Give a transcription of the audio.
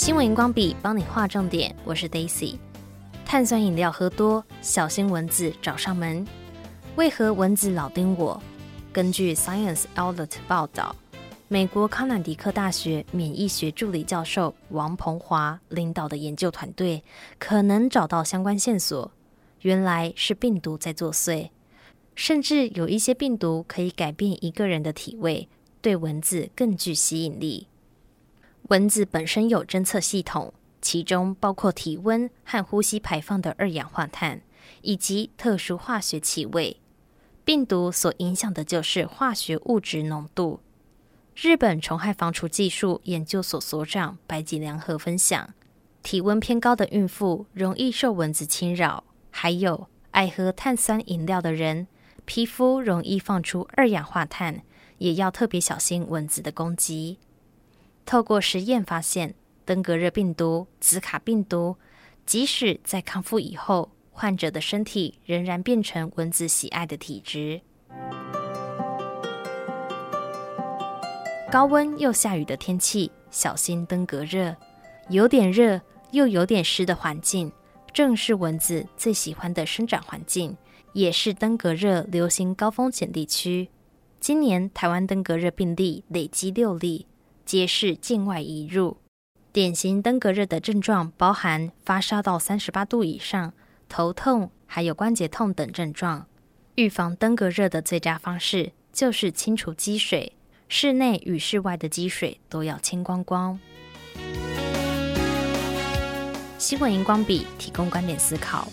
新闻荧光笔帮你画重点，我是 Daisy。碳酸饮料喝多，小心蚊子找上门。为何蚊子老叮我？根据 ScienceOLED 报道，美国康乃狄克大学免疫学助理教授王鹏华领导的研究团队，可能找到相关线索。原来是病毒在作祟，甚至有一些病毒可以改变一个人的体味，对蚊子更具吸引力。蚊子本身有侦测系统，其中包括体温和呼吸排放的二氧化碳，以及特殊化学气味。病毒所影响的就是化学物质浓度。日本虫害防除技术研究所所长白井良和分享，体温偏高的孕妇容易受蚊子侵扰。还有爱喝碳酸饮料的人，皮肤容易放出二氧化碳，也要特别小心蚊子的攻击。透过实验发现，登革热病毒、兹卡病毒，即使在康复以后，患者的身体仍然变成蚊子喜爱的体质。高温又下雨的天气，小心登革热。有点热又有点湿的环境。正是蚊子最喜欢的生长环境，也是登革热流行高风险地区。今年台湾登革热病例累积六例，皆是境外移入。典型登革热的症状包含发烧到三十八度以上、头痛，还有关节痛等症状。预防登革热的最佳方式就是清除积水，室内与室外的积水都要清光光。新闻荧光笔提供观点思考，